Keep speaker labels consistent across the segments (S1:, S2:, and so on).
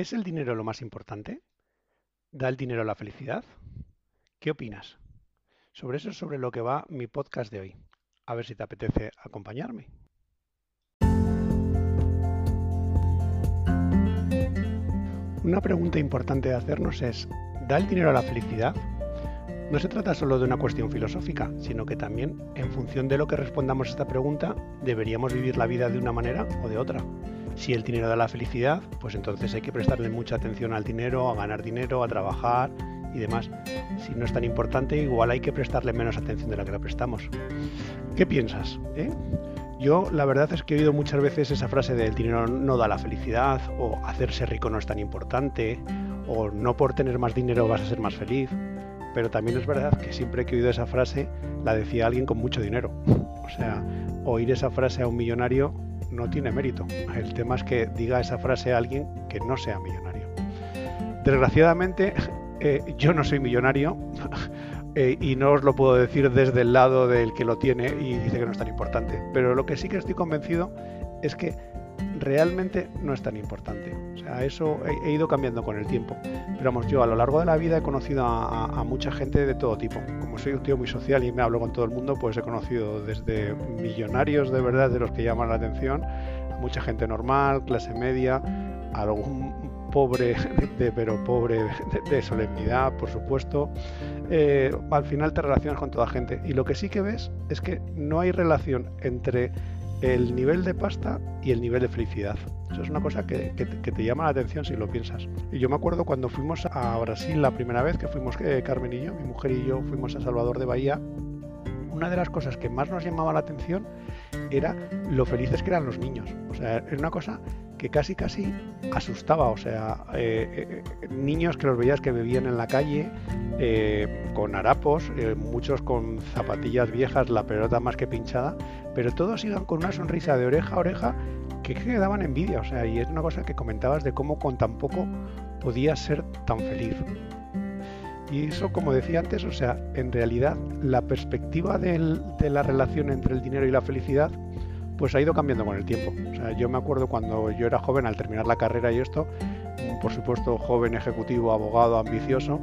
S1: ¿Es el dinero lo más importante? ¿Da el dinero la felicidad? ¿Qué opinas? Sobre eso es sobre lo que va mi podcast de hoy. A ver si te apetece acompañarme. Una pregunta importante de hacernos es, ¿da el dinero la felicidad? No se trata solo de una cuestión filosófica, sino que también, en función de lo que respondamos a esta pregunta, deberíamos vivir la vida de una manera o de otra. Si el dinero da la felicidad, pues entonces hay que prestarle mucha atención al dinero, a ganar dinero, a trabajar y demás. Si no es tan importante, igual hay que prestarle menos atención de la que le prestamos. ¿Qué piensas? Eh? Yo la verdad es que he oído muchas veces esa frase de el dinero no da la felicidad, o hacerse rico no es tan importante, o no por tener más dinero vas a ser más feliz. Pero también es verdad que siempre que he oído esa frase la decía alguien con mucho dinero. O sea, oír esa frase a un millonario no tiene mérito. El tema es que diga esa frase a alguien que no sea millonario. Desgraciadamente, eh, yo no soy millonario eh, y no os lo puedo decir desde el lado del que lo tiene y dice que no es tan importante. Pero lo que sí que estoy convencido es que realmente no es tan importante. Sea, eso he, ido cambiando con el tiempo. Pero vamos, yo a lo largo de la vida he conocido a, mucha gente de todo tipo. Como soy un tío muy social y me hablo con todo el mundo, pues he conocido desde millonarios de verdad, de los que llaman la atención, a mucha gente normal, clase media, a algún pobre, de, pero pobre de, solemnidad, por supuesto. Eh, al final te relacionas con toda gente. Y lo que sí que ves es que no hay relación entre el nivel de pasta y el nivel de felicidad. Eso es una cosa que, te llama la atención si lo piensas. Y yo me acuerdo cuando fuimos a Brasil la primera vez que fuimos eh, Carmen y yo, mi mujer y yo fuimos a Salvador de Bahía, una de las cosas que más nos llamaba la atención era lo felices que eran los niños. O sea, era una cosa que casi casi asustaba, o sea, eh, eh, niños que los veías que bebían en la calle eh, con harapos, muchos con zapatillas viejas, la pelota más que pinchada, pero todos iban con una sonrisa de oreja a oreja que, que daban envidia, o sea, y es una cosa que comentabas de cómo con tan poco podías ser tan feliz. Y eso, como decía antes, o sea, en realidad la perspectiva de la relación entre el dinero y la felicidad pues ha ido cambiando con el tiempo. O sea, yo me acuerdo cuando yo era joven, al terminar la carrera y esto, por supuesto, joven, ejecutivo, abogado, ambicioso,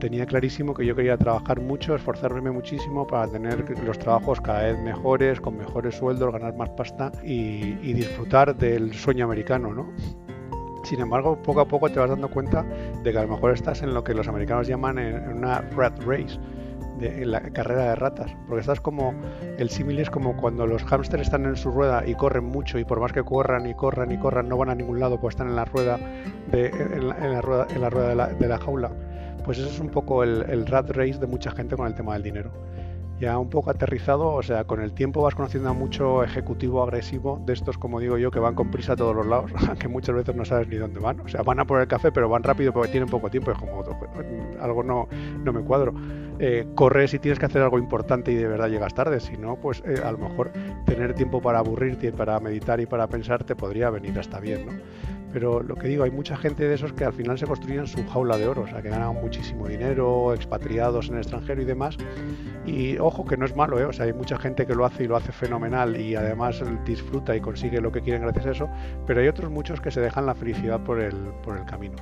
S1: tenía clarísimo que yo quería trabajar mucho, esforzarme muchísimo para tener los trabajos cada vez mejores, con mejores sueldos, ganar más pasta y, disfrutar del sueño americano, ¿no? Sin embargo, poco a poco te vas dando cuenta de que a lo mejor estás en lo que los americanos llaman en una rat race de, la carrera de ratas, porque estás como, el símil es como cuando los hámsters están en su rueda y corren mucho y por más que corran y corran y corran no van a ningún lado, pues están en la rueda de, en la, rueda, en la rueda de la, de la, jaula. Pues eso es un poco el, el rat race de mucha gente con el tema del dinero ya un poco aterrizado, o sea, con el tiempo vas conociendo a mucho ejecutivo agresivo, de estos, como digo yo, que van con prisa a todos los lados, que muchas veces no sabes ni dónde van. O sea, van a por el café, pero van rápido porque tienen poco tiempo, es como algo no, no me cuadro. Eh, corres y tienes que hacer algo importante y de verdad llegas tarde, si no, pues eh, a lo mejor tener tiempo para aburrirte, para meditar y para pensar te podría venir hasta bien, ¿no? Pero lo que digo, hay mucha gente de esos que al final se construyen su jaula de oro, o sea, que ganan muchísimo dinero, expatriados en el extranjero y demás. Y ojo, que no es malo, ¿eh? o sea, hay mucha gente que lo hace y lo hace fenomenal y además disfruta y consigue lo que quieren gracias a eso, pero hay otros muchos que se dejan la felicidad por el, por el camino.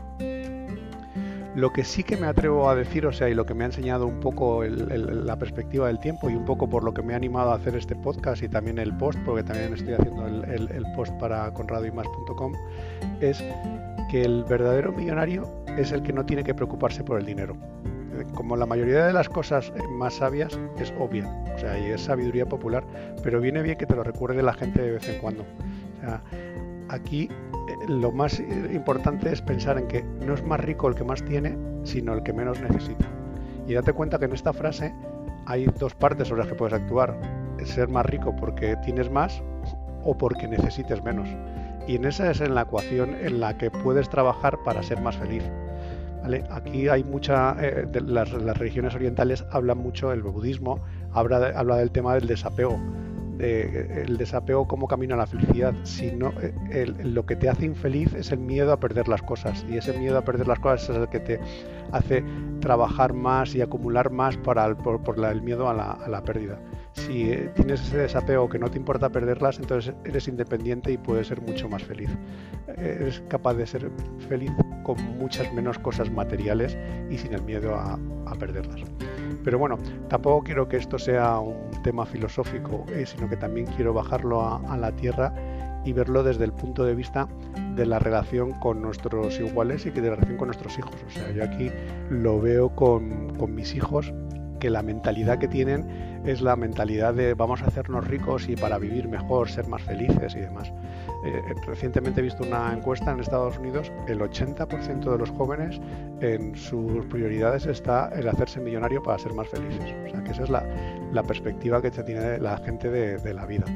S1: Lo que sí que me atrevo a decir, o sea, y lo que me ha enseñado un poco la perspectiva del tiempo y un poco por lo que me ha animado a hacer este podcast y también el post, porque también estoy haciendo el, post para conradoymas.com, es que el verdadero millonario es el que no tiene que preocuparse por el dinero. Como la mayoría de las cosas más sabias es obvia, o sea, y es sabiduría popular, pero viene bien que te lo recuerde la gente de vez en cuando. O sea, aquí lo más importante es pensar en que no es más rico el que más tiene, sino el que menos necesita. Y date cuenta que en esta frase hay dos partes sobre las que puedes actuar. Ser más rico porque tienes más o porque necesites menos. Y en esa es en la ecuación en la que puedes trabajar para ser más feliz. Aquí hay mucha, eh, las, religiones orientales hablan mucho, el budismo habla, habla del tema del desapego el desapego como camino a la felicidad, sino eh, lo que te hace infeliz es el miedo a perder las cosas y ese miedo a perder las cosas es el que te hace trabajar más y acumular más para el, por, el miedo a la, pérdida. Si eh, tienes ese desapego que no te importa perderlas, entonces eres independiente y puedes ser mucho más feliz. Eres capaz de ser feliz con muchas menos cosas materiales y sin el miedo a, perderlas. Pero bueno, tampoco quiero que esto sea un tema filosófico, eh, sino que también quiero bajarlo a, la tierra y verlo desde el punto de vista de la relación con nuestros iguales y de la relación con nuestros hijos. O sea, yo aquí lo veo con mis hijos que la mentalidad que tienen es la mentalidad de vamos a hacernos ricos y para vivir mejor, ser más felices y demás. Eh, recientemente he visto una encuesta en Estados Unidos, el 80% de los jóvenes en sus prioridades está el hacerse millonario para ser más felices. O sea que esa es la, perspectiva que tiene la gente de la vida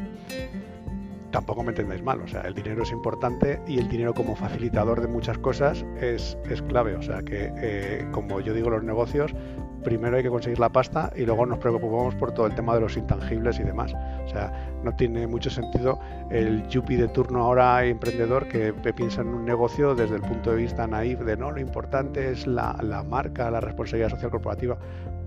S1: tampoco me entendáis mal, o sea, el dinero es importante y el dinero como facilitador de muchas cosas es, es clave, o sea, que eh, como yo digo, los negocios, primero hay que conseguir la pasta y luego nos preocupamos por todo el tema de los intangibles y demás. O sea, no tiene mucho sentido el yuppie de turno ahora emprendedor que piensa en un negocio desde el punto de vista naif de no, lo importante es la, la marca, la responsabilidad social corporativa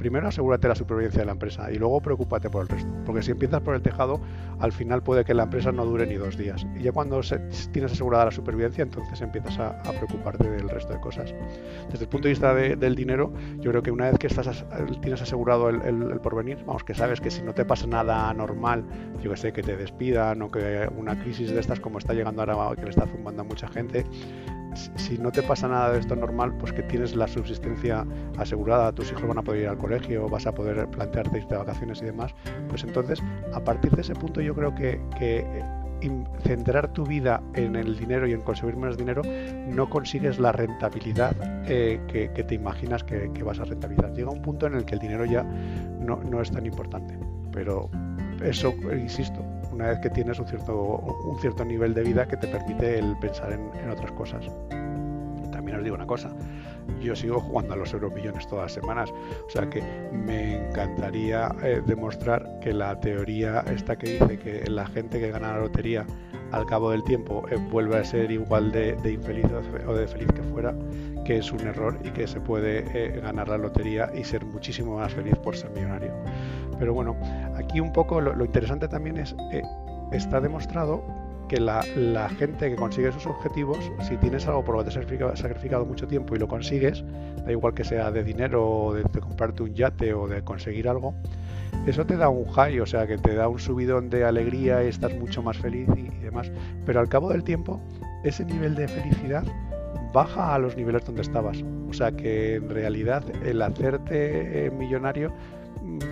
S1: primero asegúrate la supervivencia de la empresa y luego preocúpate por el resto. Porque si empiezas por el tejado, al final puede que la empresa no dure ni dos días. Y ya cuando tienes asegurada la supervivencia, entonces empiezas a, preocuparte del resto de cosas. Desde el punto de vista del dinero, yo creo que una vez que estás tienes asegurado el, porvenir, vamos, que sabes que si no te pasa nada normal, yo que sé, que te despidan o que una crisis de estas como está llegando ahora, que le está zumbando a mucha gente, si no te pasa nada de esto normal, pues que tienes la subsistencia asegurada, tus hijos van a poder ir al colegio, vas a poder plantearte irte de vacaciones y demás, pues entonces a partir de ese punto yo creo que, centrar tu vida en el dinero y en conseguir más dinero no consigues la rentabilidad eh, que, te imaginas que, vas a rentabilizar. Llega un punto en el que el dinero ya no, no es tan importante, pero eso, insisto, una vez que tienes un cierto, un cierto nivel de vida que te permite el pensar en, otras cosas. También os digo una cosa, yo sigo jugando a los euromillones todas las semanas, o sea que me encantaría eh, demostrar que la teoría esta que dice que la gente que gana la lotería al cabo del tiempo eh, vuelve a ser igual de, infeliz o de feliz que fuera, que es un error y que se puede eh, ganar la lotería y ser muchísimo más feliz por ser millonario. Pero bueno, aquí un poco lo, interesante también es, eh, está demostrado que la, gente que consigue sus objetivos, si tienes algo por lo que te has sacrificado mucho tiempo y lo consigues, da igual que sea de dinero o de, comprarte un yate o de conseguir algo, eso te da un high, o sea, que te da un subidón de alegría y estás mucho más feliz y, demás. Pero al cabo del tiempo, ese nivel de felicidad baja a los niveles donde estabas. O sea que en realidad el hacerte eh, millonario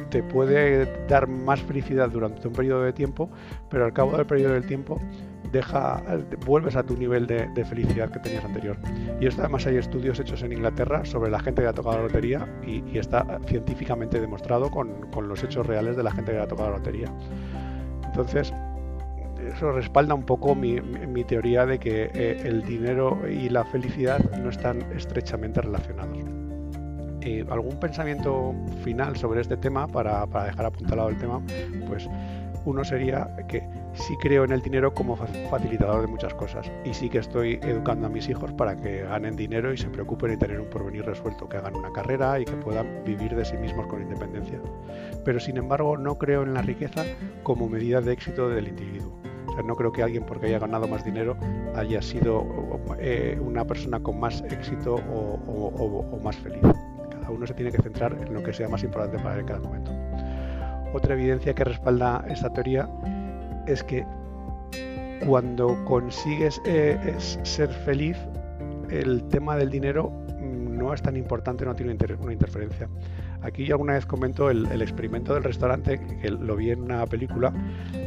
S1: te puede dar más felicidad durante un periodo de tiempo, pero al cabo del periodo del tiempo deja, vuelves a tu nivel de, felicidad que tenías anterior. Y esto además hay estudios hechos en Inglaterra sobre la gente que ha tocado la lotería y, está científicamente demostrado con, los hechos reales de la gente que ha tocado la lotería. Entonces, eso respalda un poco mi, teoría de que eh, el dinero y la felicidad no están estrechamente relacionados. Eh, ¿Algún pensamiento final sobre este tema para, dejar apuntalado el tema? Pues uno sería que sí creo en el dinero como facilitador de muchas cosas y sí que estoy educando a mis hijos para que ganen dinero y se preocupen de tener un porvenir resuelto, que hagan una carrera y que puedan vivir de sí mismos con independencia. Pero sin embargo no creo en la riqueza como medida de éxito del individuo. O sea, no creo que alguien porque haya ganado más dinero haya sido eh, una persona con más éxito o más feliz uno se tiene que centrar en lo que sea más importante para él en cada momento. Otra evidencia que respalda esta teoría es que cuando consigues eh, ser feliz, el tema del dinero mm, no es tan importante, no tiene una interferencia. Aquí alguna vez comento el, experimento del restaurante, que lo vi en una película,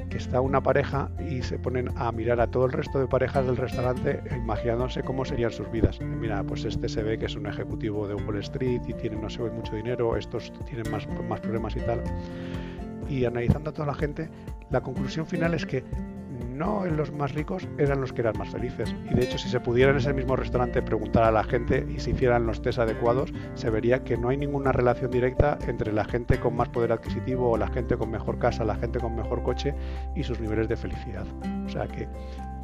S1: que está una pareja y se ponen a mirar a todo el resto de parejas del restaurante imaginándose cómo serían sus vidas. mira, pues este se ve que es un ejecutivo de Wall Street y tiene no sé mucho dinero, estos tienen más problemas y tal. Y analizando a toda la gente, la conclusión final es que no los más ricos eran los que eran más felices. Y de hecho, si se pudiera en ese mismo restaurante preguntar a la gente y se hicieran los test adecuados, se vería que no hay ninguna relación directa entre la gente con más poder adquisitivo o la gente con mejor casa, la gente con mejor coche y sus niveles de felicidad. O sea que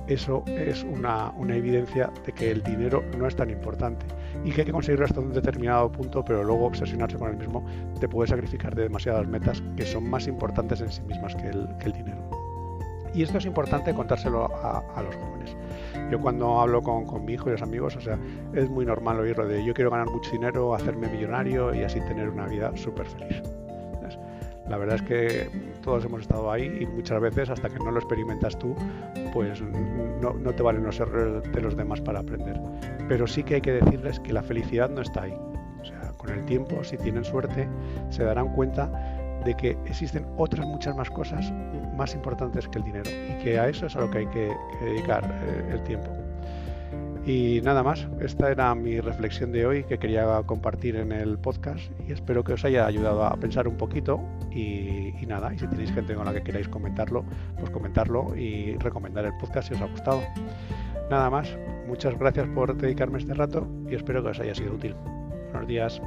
S1: eso es una, evidencia de que el dinero no es tan importante y que hay que conseguirlo hasta un determinado punto, pero luego obsesionarse con el mismo te puede sacrificar de demasiadas metas que son más importantes en sí mismas que el dinero. Y esto es importante contárselo a, los jóvenes. Yo cuando hablo con, con, mi hijo y los amigos, o sea, es muy normal oírlo de yo quiero ganar mucho dinero, hacerme millonario y así tener una vida súper feliz. La verdad es que todos hemos estado ahí y muchas veces hasta que no lo experimentas tú, pues no, no te valen los errores de los demás para aprender. Pero sí que hay que decirles que la felicidad no está ahí. O sea, con el tiempo, si tienen suerte, se darán cuenta de que existen otras muchas más cosas más importantes que el dinero y que a eso es a lo que hay que, dedicar eh, el tiempo. Y nada más, esta era mi reflexión de hoy que quería compartir en el podcast y espero que os haya ayudado a pensar un poquito y, y, nada, y si tenéis gente con la que queráis comentarlo, pues comentarlo y recomendar el podcast si os ha gustado. Nada más, muchas gracias por dedicarme este rato y espero que os haya sido útil. Buenos días.